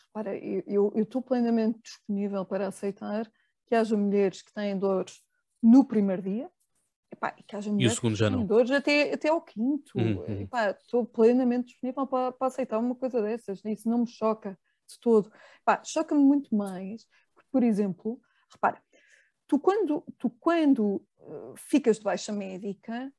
Repara, eu estou plenamente disponível para aceitar que haja mulheres que têm dores no primeiro dia epá, e que haja mulheres que têm dores até, até ao quinto. Uhum, uhum. Estou plenamente disponível para, para aceitar uma coisa dessas. Isso não me choca de todo. Epá, Choca-me muito mais, porque, por exemplo, repara, tu quando, tu quando eh, ficas de baixa médica,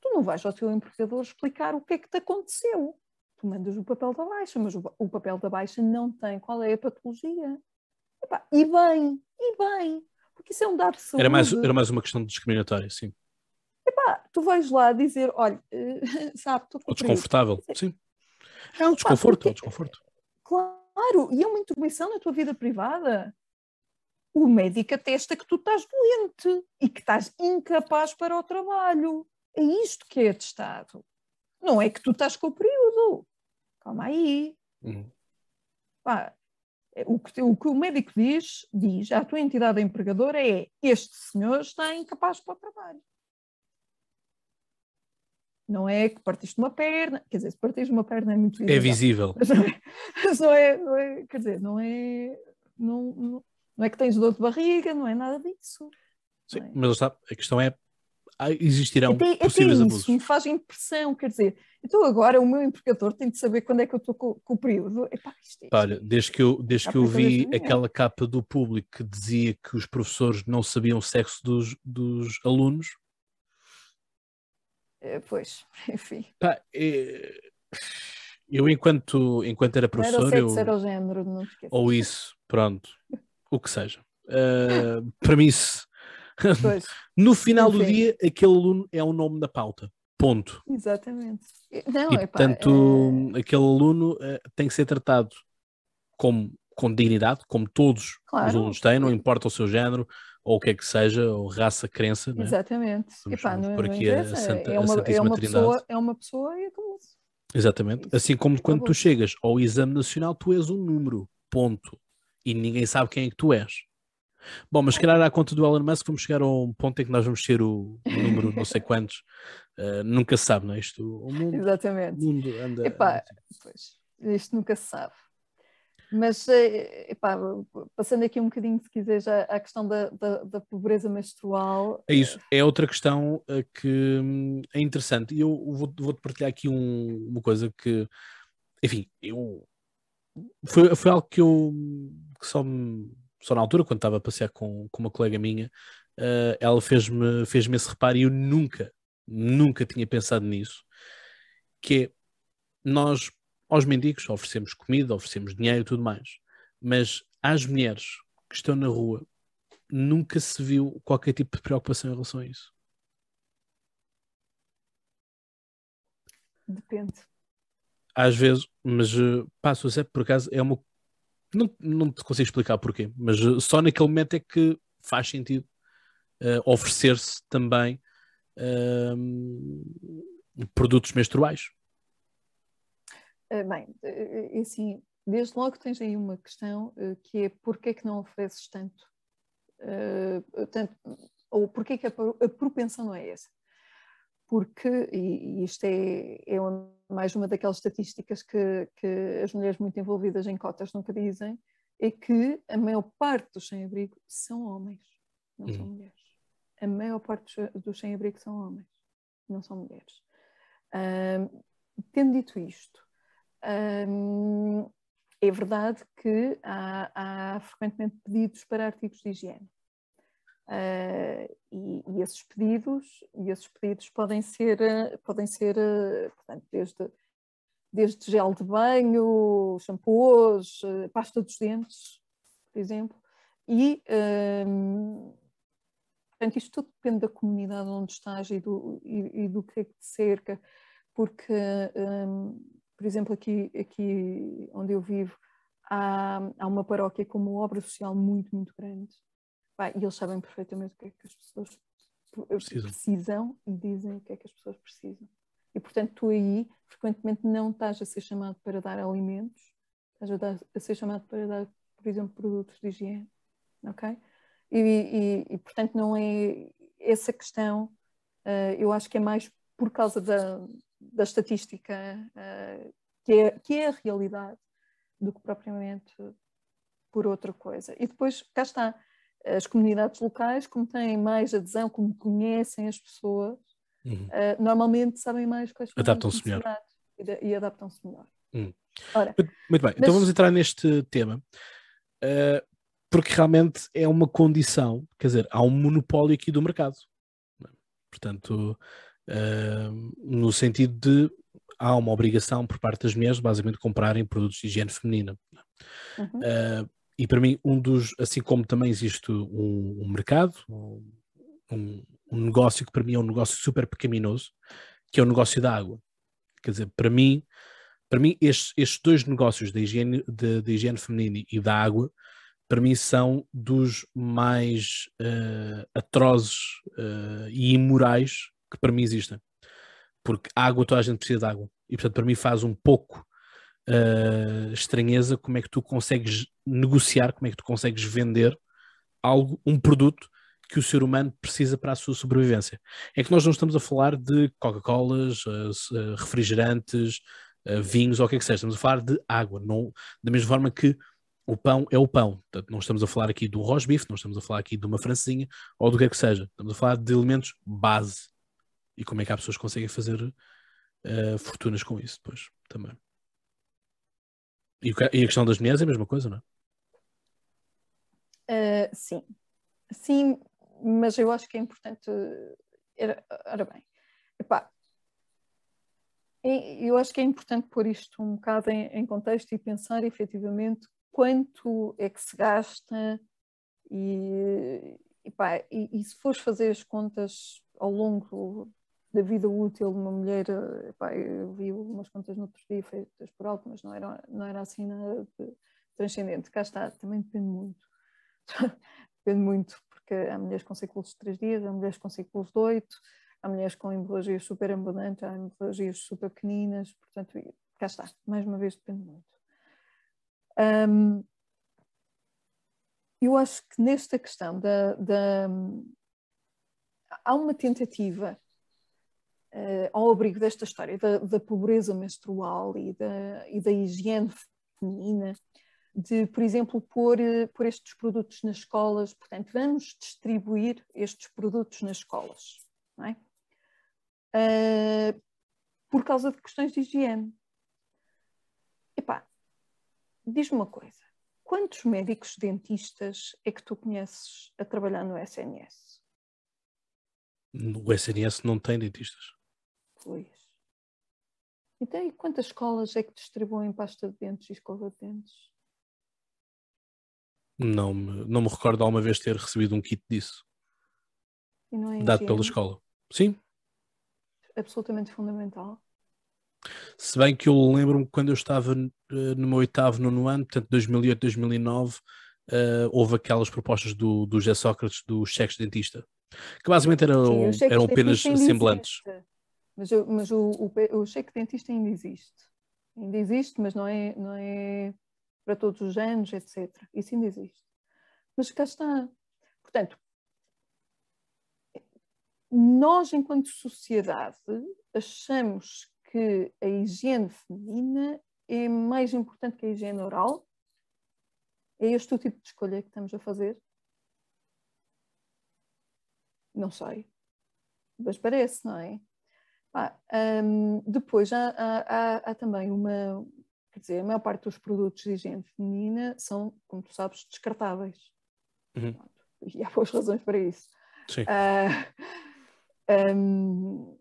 tu não vais ao teu empregador explicar o que é que te aconteceu. Tu mandas o papel da baixa, mas o, o papel da baixa não tem qual é a patologia. Epá, e bem, e bem, porque isso é um dado de saúde. Era mais, era mais uma questão discriminatória, sim. Epá, tu vais lá dizer, olha, <laughs> sabe, estou desconfortável, sim. É um desconforto, é um porque- desconforto. Claro, e é uma intervenção na tua vida privada. O médico atesta que tu estás doente e que estás incapaz para o trabalho. É isto que é atestado. Não é que tu estás com o período. Calma aí. Uhum. Pá, é, o, que, o que o médico diz, diz à tua entidade empregadora é este senhor está incapaz para o trabalho. Não é que partiste uma perna, quer dizer, se partiste uma perna é muito É visível. mas não é, mas não é, não é- quer dizer, não é, não, não, não é que tens dor de barriga, não é nada disso. Sim, é? mas a questão é existirão Até, até possíveis isso abusos. me faz impressão, quer dizer, então agora o meu empregador tem de saber quando é que eu estou com, com o período. Epá, isto, é- Pá, Olha, desde que eu, desde que eu vi aquela capa do público que dizia que os professores não sabiam o sexo dos, dos alunos, é, pois, <laughs> enfim, pá, é- eu enquanto, enquanto era não era professor, eu, era o género, não ou isso, pronto, <laughs> o que seja. Ah, para mim, se- <laughs> no final do Enfim. dia, aquele aluno é o nome da pauta. Ponto. exatamente. Não, e epá, portanto, é, aquele aluno eh, tem que ser tratado como, com dignidade, como todos os Claro. alunos têm, não importa o seu género, ou o que é que seja, ou raça, crença, não é? Exatamente. Vamos- Epá, vamos não, não aqui a Santa- é a uma, é Santíssima uma Trindade. pessoa, é uma pessoa e acabou-se. Exatamente. Isso. Assim como quando tu chegas ao exame nacional, tu és um número, ponto. E ninguém sabe quem é que tu és. Bom, mas se calhar à conta do Elon Musk vamos chegar a um ponto em que nós vamos ser o, o número não sei quantos. <laughs> Eh, nunca se sabe, não é? Isto, o mundo, o Exatamente. mundo anda. Epá, Pois, isto nunca se sabe. Mas, eh, epá, passando aqui um bocadinho, se quiser, já à questão da, da, da pobreza menstrual. É isso, é outra questão eh, que hum, é interessante. E eu vou- vou-te partilhar aqui um- uma coisa que, enfim, eu foi, foi algo que eu que só, só na altura, quando estava a passear com, com uma colega minha, eh, ela fez-me fez esse reparo e eu nunca, nunca tinha pensado nisso, que é nós aos mendigos oferecemos comida, oferecemos dinheiro e tudo mais, mas às mulheres que estão na rua nunca se viu qualquer tipo de preocupação em relação a isso. Depende. Às vezes, mas uh, passo a ser, por acaso, é uma. Não, não te consigo explicar porquê, mas uh, só naquele momento é que faz sentido uh, oferecer-se também uh, produtos menstruais. Eh, Bem, eh, eh, assim, desde logo tens aí uma questão que é porquê que não ofereces tanto? Tanto ou porquê que a, pro- a propensão não é essa? Porque, e, isto é, é mais uma daquelas estatísticas que, que as mulheres muito envolvidas em cotas nunca dizem, é que a maior parte dos sem-abrigo são homens, não são uhum. mulheres. A maior parte dos sem-abrigo são homens, não são mulheres. Tendo dito isto, é verdade que há, há, frequentemente pedidos para artigos de higiene. Uh, e, e, esses pedidos, e esses pedidos podem ser, podem ser portanto, desde, desde gel de banho, shampoos, pasta dos dentes, por exemplo, e portanto, isto tudo depende da comunidade onde estás e do, e, e do que é que te cerca, porque um, por exemplo, aqui, aqui onde eu vivo, há, há uma paróquia com uma obra social muito, muito grande. e eles sabem perfeitamente o que é que as pessoas precisam. precisam e dizem o que é que as pessoas precisam. E, portanto, tu aí frequentemente não estás a ser chamado para dar alimentos, estás a, dar, a ser chamado para dar, por exemplo, produtos de higiene. Ok? E, e, e portanto, não é essa questão, uh, eu acho que é mais por causa da, da estatística, uh, que, é, que é a realidade, do que propriamente por outra coisa. E depois, cá está, as comunidades locais, como têm mais adesão, como conhecem as pessoas, uhum. uh, normalmente sabem mais quais são adaptam-se melhor e, e adaptam-se melhor. Uhum. Ora, muito, muito, bem, então mas... então vamos entrar neste tema. Uh, porque realmente é uma condição, quer dizer, há um monopólio aqui do mercado. Portanto, uh, no sentido de há uma obrigação por parte das mulheres, basicamente, comprarem produtos de higiene feminina. Uhum. Uh, e para mim, um dos, assim como também existe um, um mercado, um, um, negócio que para mim é um negócio super pecaminoso, que é o negócio da água. Quer dizer, para mim, para mim estes, estes dois negócios da higiene, de, de higiene feminina e da água, para mim são dos mais uh, atrozes uh, e imorais que para mim existem. Porque água, toda a gente precisa de água. E portanto, para mim faz um pouco uh, estranheza como é que tu consegues negociar, como é que tu consegues vender algo, um produto que o ser humano precisa para a sua sobrevivência. É que nós não estamos a falar de Coca-Colas, refrigerantes, vinhos ou o que é que seja, estamos a falar de água, não, da mesma forma que o pão é o pão. Portanto, não estamos a falar aqui do rosbife, não estamos a falar aqui de uma francesinha ou do que é que seja. Estamos a falar de elementos base. E como é que há pessoas que conseguem fazer uh, fortunas com isso depois também. E, e, a questão das mulheres é a mesma coisa, não é? Uh, sim. Sim, mas eu acho que é importante. Ora bem, epá, eu acho que é importante pôr isto um bocado em, em contexto e pensar efetivamente quanto é que se gasta e, e, e, se fores fazer as contas ao longo da vida útil de uma mulher, pá, eu vi umas contas no outro dia feitas por alto, mas não era, não era assim nada de transcendente. Cá está, também depende muito. <laughs> depende muito, porque há mulheres com ciclos de três dias, há mulheres com ciclos de oito, há mulheres com hemorragias super abundantes, há hemorragias super pequeninas, portanto, cá está, mais uma vez depende muito. Um, eu acho que nesta questão da, da há uma tentativa uh, ao abrigo desta história da, da, pobreza menstrual e da, e da higiene feminina de, por exemplo, pôr, pôr estes produtos nas escolas, portanto, vamos distribuir estes produtos nas escolas, não é? Uh, por causa de questões de higiene. Epá, Diz-me uma coisa: quantos médicos dentistas é que tu conheces a trabalhar no SNS? O SNS não tem dentistas. Então, e quantas escolas é que distribuem pasta de dentes e escova de dentes? Não me, não me recordo alguma vez ter recebido um kit disso. É dado pela escola. Sim. Absolutamente fundamental. Se bem que eu lembro-me quando eu estava uh, no meu oitavo, nono ano, portanto 2008, 2009, uh, houve aquelas propostas do, do José Sócrates dos cheques de dentista, que basicamente eram, Sim, eram apenas semblantes. Mas, eu, mas o, o, o, cheque de dentista ainda existe. Ainda existe, mas não é, não é para todos os anos, etc. Isso ainda existe. Mas cá está. Portanto, nós, enquanto sociedade, achamos que a higiene feminina é mais importante que a higiene oral É este o tipo de escolha que estamos a fazer? Não sei, mas parece, não é? Ah, um, depois há, há, há, também uma, quer dizer, a maior parte dos produtos de higiene feminina são, como tu sabes, descartáveis. Uhum. E há boas razões para isso. Sim. Uh, um,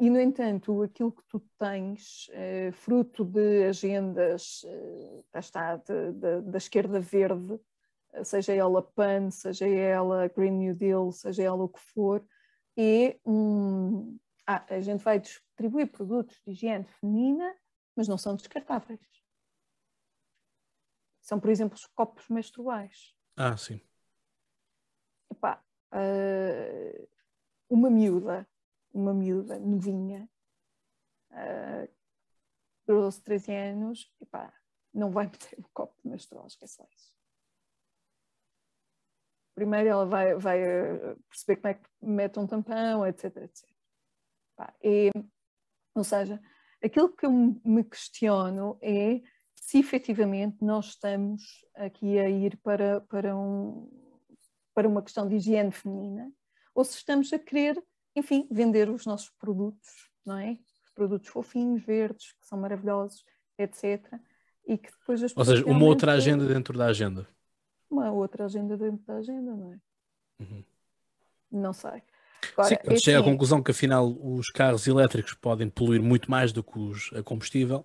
e, no entanto, aquilo que tu tens, eh, fruto de agendas, eh, está, de, de, da esquerda verde, seja ela PAN, seja ela Green New Deal, seja ela o que for, é um. Ah, a gente vai distribuir produtos de higiene feminina, mas não são descartáveis. São, por exemplo, os copos menstruais. Ah, sim. Epá, uh, uma miúda uma miúda novinha, uh, 12, 13 anos, e pá, não vai meter um copo menstrual, esquece isso. Primeiro ela vai, vai ah, perceber como é que mete um tampão, etc, etc. E, ou seja, aquilo que eu me questiono é se efetivamente nós estamos aqui a ir para, para, um, para uma questão de higiene feminina ou se estamos a querer enfim, vender os nossos produtos, não é? Os produtos fofinhos, verdes, que são maravilhosos, etc. E que depois as Ou seja, uma outra agenda dentro da agenda. Uma outra agenda dentro da agenda, não é? Uhum. Não sei. Agora, Sim, é chega à assim, conclusão que afinal os carros elétricos podem poluir muito mais do que os a combustível.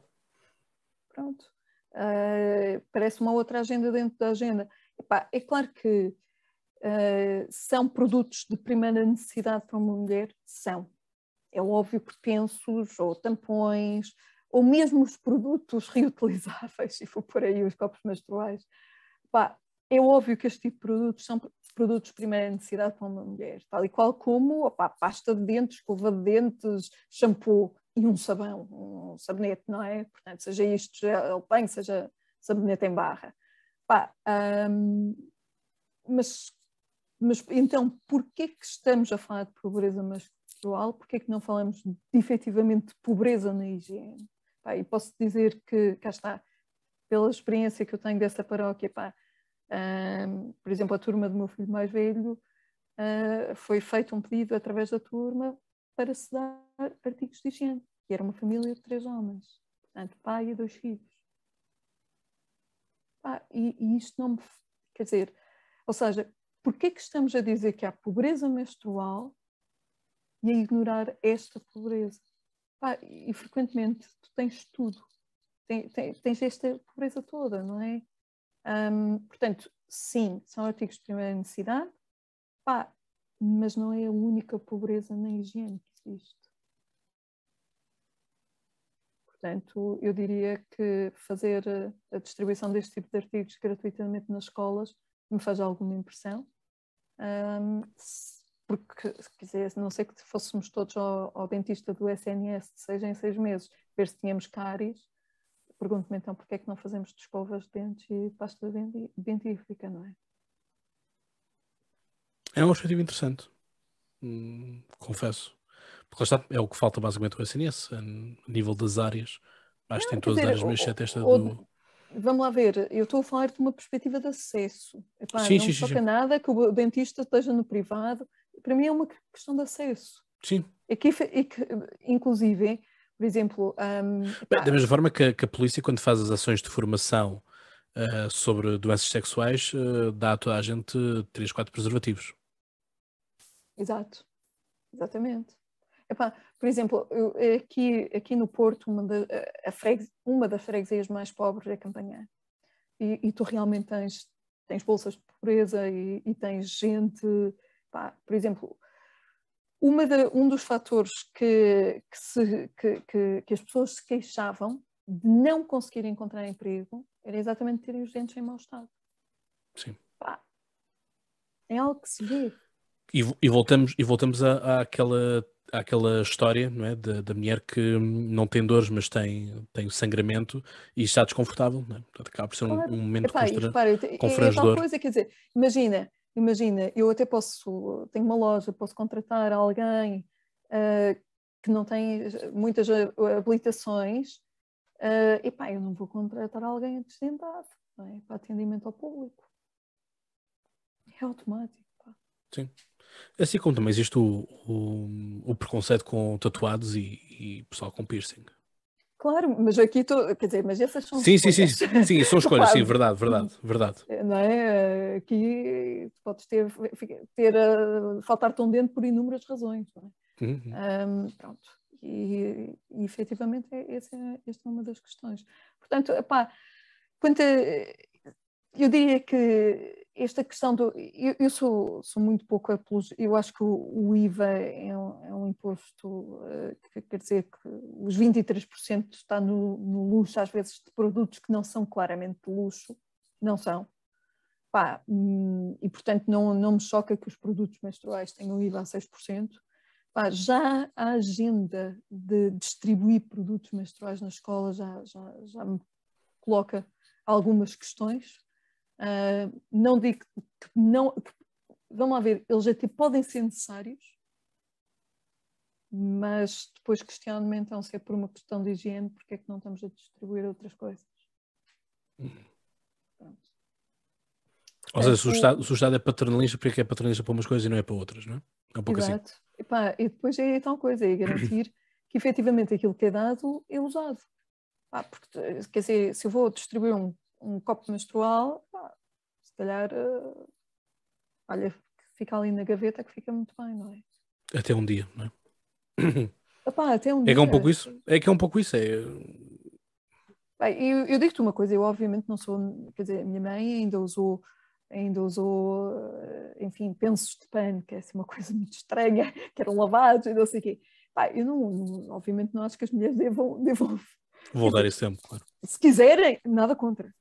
Pronto. Uh, parece uma outra agenda dentro da agenda. Epá, é claro que Uh, são produtos de primeira necessidade para uma mulher? São. É óbvio que pensos, ou tampões, ou mesmo os produtos <laughs> reutilizáveis, se for por aí os copos menstruais. Pá, é óbvio que este tipo de produtos são produtos de primeira necessidade para uma mulher, tal e qual como opa, pasta de dentes, escova de dentes, shampoo e um sabão, um sabonete, não é? Portanto, seja isto gel banho, seja sabonete em barra. Pá, hum, mas mas então, porquê que estamos a falar de pobreza menstrual? Porquê que não falamos de, efetivamente de pobreza na higiene? Pá, e posso dizer que, cá está, pela experiência que eu tenho dessa paróquia, pá, um, por exemplo, a turma do meu filho mais velho, uh, foi feito um pedido através da turma para se dar artigos de higiene, que era uma família de três homens, portanto, pai e dois filhos. Pá, e, e isto não me. Quer dizer, ou seja, Porquê que estamos a dizer que há pobreza menstrual e a ignorar esta pobreza? Pá, e frequentemente tu tens tudo, tens esta pobreza toda, não é? Um, portanto, sim, são artigos de primeira necessidade, pá, mas não é a única pobreza na higiene que existe. Portanto, eu diria que fazer a distribuição deste tipo de artigos gratuitamente nas escolas me faz alguma impressão. Um, porque, quer dizer, não sei que fôssemos todos ao, ao, dentista do SNS de seis em seis meses, ver se tínhamos cáries, pergunto-me então porque é que não fazemos de escovas de dentes e pasta dentífrica, não é? É um objetivo interessante, hum, confesso. Porque está, é o que falta basicamente o SNS, a nível das áreas. Acho que tem todas dizer, as áreas, mas exceto esta do vamos lá ver, eu estou a falar de uma perspectiva de acesso. Epá, sim, não sim, toca sim. nada que o dentista esteja no privado. Para mim é uma questão de acesso. Sim. E que, e que inclusive, por exemplo... Um, Bem, da mesma forma que a, que a, polícia, quando faz as ações de formação uh, sobre doenças sexuais, uh, dá a toda a gente 3, 4 preservativos. Exato. Exatamente. Epá, por exemplo, eu, aqui, aqui no Porto, uma, da, a fregues, uma das freguesias mais pobres é Campanhã. E, e tu realmente tens, tens bolsas de pobreza e, e tens gente. Pá, por exemplo, de, um dos fatores que, que, se, que, que, as pessoas se queixavam de não conseguir encontrar emprego era exatamente terem os dentes em mau estado. Sim. Pá, é algo que se vê. E, e voltamos, e voltamos à, àquela aquela história não é, da, da, mulher que não tem dores, mas tem, tem sangramento e está desconfortável. Não é? Acaba por ser um, um momento Epá, constrangedor. É, é coisa, quer dizer, imagina, imagina, eu até posso, tenho uma loja, posso contratar alguém uh, que não tem muitas habilitações, uh, epá, eu não vou contratar alguém desdentado. é? para atendimento ao público. É automático. Pá. Sim. Assim como também existe o, o, o preconceito com tatuados e, e pessoal com piercing. Claro, mas aqui estou, quer dizer, mas essas são sim, escolhas. Sim, sim, <laughs> sim, são escolhas, sim, verdade, verdade, verdade. Não é? Aqui podes ter, ter uh, faltar-te um dente por inúmeras razões, é? Uhum. Um, pronto, e, e efetivamente é, essa, é, esta é uma das questões. Portanto, pá, quanto a, eu diria que esta questão do. Eu, eu sou, sou muito pouco apologista. Eu acho que o, o IVA é um, é um imposto uh, que quer dizer que os 23% está no, no, luxo, às vezes, de produtos que não são claramente de luxo. Não são. Pá, hum, e portanto não, não me choca que os produtos menstruais tenham IVA a 6%. Pá, já a agenda de distribuir produtos menstruais na escola já, já, já me coloca algumas questões Uh, não digo que não. Que, vamos lá ver, eles até podem ser necessários, mas depois questiono-me então se é por uma questão de higiene, porque é que não estamos a distribuir outras coisas. Pronto. Ou seja, se o, Estado, se o Estado é paternalista, porque é paternalista para umas coisas e não é para outras, não é? É um pouco assim. Exato. assim. Epá, e depois é tal coisa, é garantir <coughs> que efetivamente aquilo que é dado é usado. Ah, porque, quer dizer, se eu vou distribuir um um copo menstrual, pá, se calhar, uh, olha, fica ali na gaveta que fica muito bem, não é? Até um dia, não é? <coughs> Epá, até um é dia. que é um pouco isso. É que é um pouco isso. É... Bem, eu, eu digo-te uma coisa, eu obviamente não sou, quer dizer, a minha mãe ainda usou ainda usou, eh, enfim, pensos de pano, que é assim uma <laughs> coisa muito estranha, que eram lavados e não sei o quê. Pá, eu não, não, obviamente não acho que as mulheres devam, <laughs> devam Voltar <laughs> esse tempo, claro. Se quiserem, nada contra.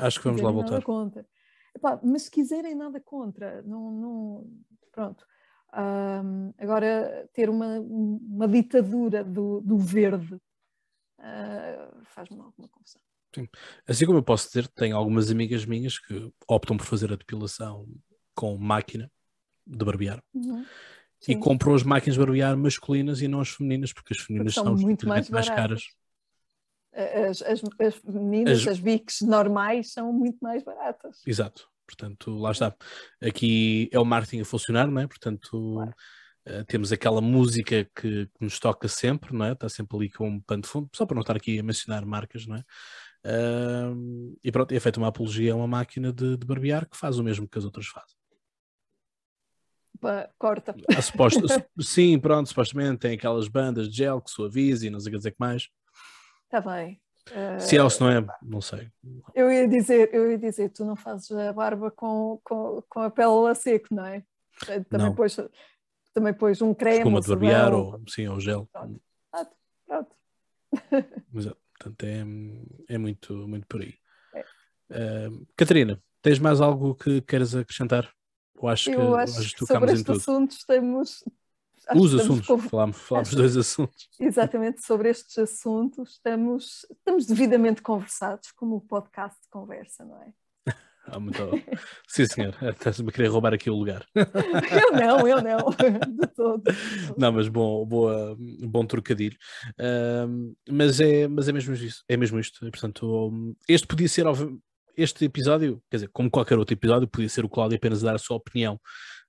Acho que vamos lá voltar. Contra. Epá, mas se quiserem nada contra, não, não pronto. Um, agora ter uma, uma ditadura do, do verde uh, faz-me alguma confusão. Sim. Assim como eu posso dizer, tenho algumas amigas minhas que optam por fazer a depilação com máquina de barbear. Uhum. E compram as máquinas de barbear masculinas e não as femininas, porque as femininas porque são, são muito mais, mais caras. As, as, as meninas, as... as bics normais são muito mais baratas. Exato. Portanto, lá está. Aqui é o marketing a funcionar, não é? Portanto, claro. uh, temos aquela música que, que, nos toca sempre, não é? Está sempre ali com um pano de fundo, só para não estar aqui a mencionar marcas, não é? Uh, e pronto, é feita uma apologia a uma máquina de, de barbear que faz o mesmo que as outras fazem. corta. Suposto, <laughs> sim, pronto, supostamente tem aquelas bandas de gel que suaviza e não sei o que dizer que mais. Está bem. Se é ou se não é, não sei. Eu ia dizer, eu ia dizer, tu não fazes a barba com, com, com a pele a seco, não é? Também não. Pôs, também pôs um creme. Espuma de barbear ou, sim, ou gel. Pronto. pronto. Exato. <laughs> Portanto, é, é muito, muito por aí. É. Uh, Catarina, tens mais algo que queres acrescentar? Eu acho eu que, acho que sobre este assunto estamos, os assuntos, com... falámos, falámos dois <laughs> assuntos. Exatamente, sobre estes assuntos estamos, estamos devidamente conversados, como o podcast conversa, não é? Ah, muito Sim, senhor. <laughs> Estás-me a querer roubar aqui o lugar. Eu não, eu não, <laughs> de todo. Não, mas bom, boa, bom trocadilho. Uh, mas, é, mas é mesmo isso, é mesmo isto. Portanto, este podia ser, este episódio, quer dizer, como qualquer outro episódio, podia ser o Cláudio apenas dar a sua opinião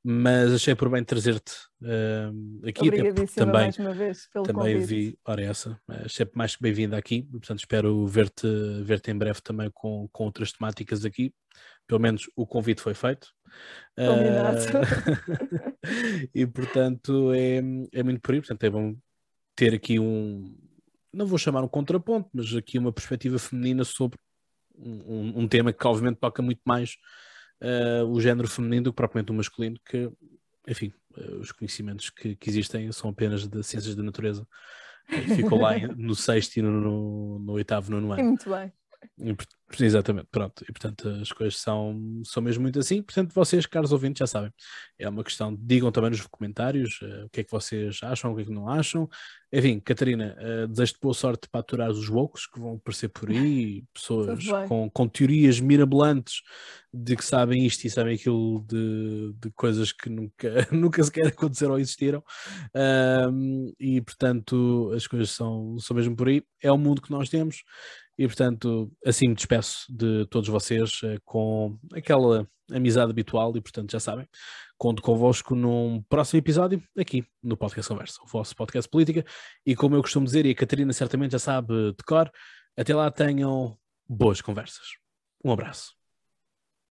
mas achei por bem trazer-te uh, aqui. Obrigadíssima também, mais uma vez pelo também convite. vi, ora essa, achei mais que bem-vinda aqui, portanto espero ver-te ver em breve também com, com outras temáticas aqui, pelo menos o convite foi feito. Combinado. Uh, <laughs> e portanto é, é muito por aí, portanto é bom ter aqui um, não vou chamar um contraponto, mas aqui uma perspectiva feminina sobre um, um tema que obviamente toca muito mais uh, o género feminino do que propriamente o masculino, que, enfim, uh, os conhecimentos que, que, existem são apenas de ciências da natureza. Ficou lá no sexto e no, no, no oitavo, nono ano. Muito bem. Exatamente, pronto. E portanto as coisas são, são mesmo muito assim. Portanto, vocês, caros ouvintes, já sabem. É uma questão, digam também nos comentários uh, o que é que vocês acham, o que é que não acham. Enfim, Catarina, uh, desejo-te boa sorte para aturar os woke que vão aparecer por aí, <laughs> pessoas com, com teorias mirabolantes de que sabem isto e sabem aquilo de, de coisas que nunca, <laughs> nunca sequer aconteceram ou existiram. Uh, e portanto as coisas são, são mesmo por aí. É o mundo que nós temos e portanto assim me despeço de todos vocês eh, com aquela amizade habitual e portanto já sabem, conto convosco num próximo episódio aqui no Podcast Conversa, o vosso podcast política e como eu costumo dizer e a Catarina certamente já sabe de cor, até lá tenham boas conversas. Um abraço.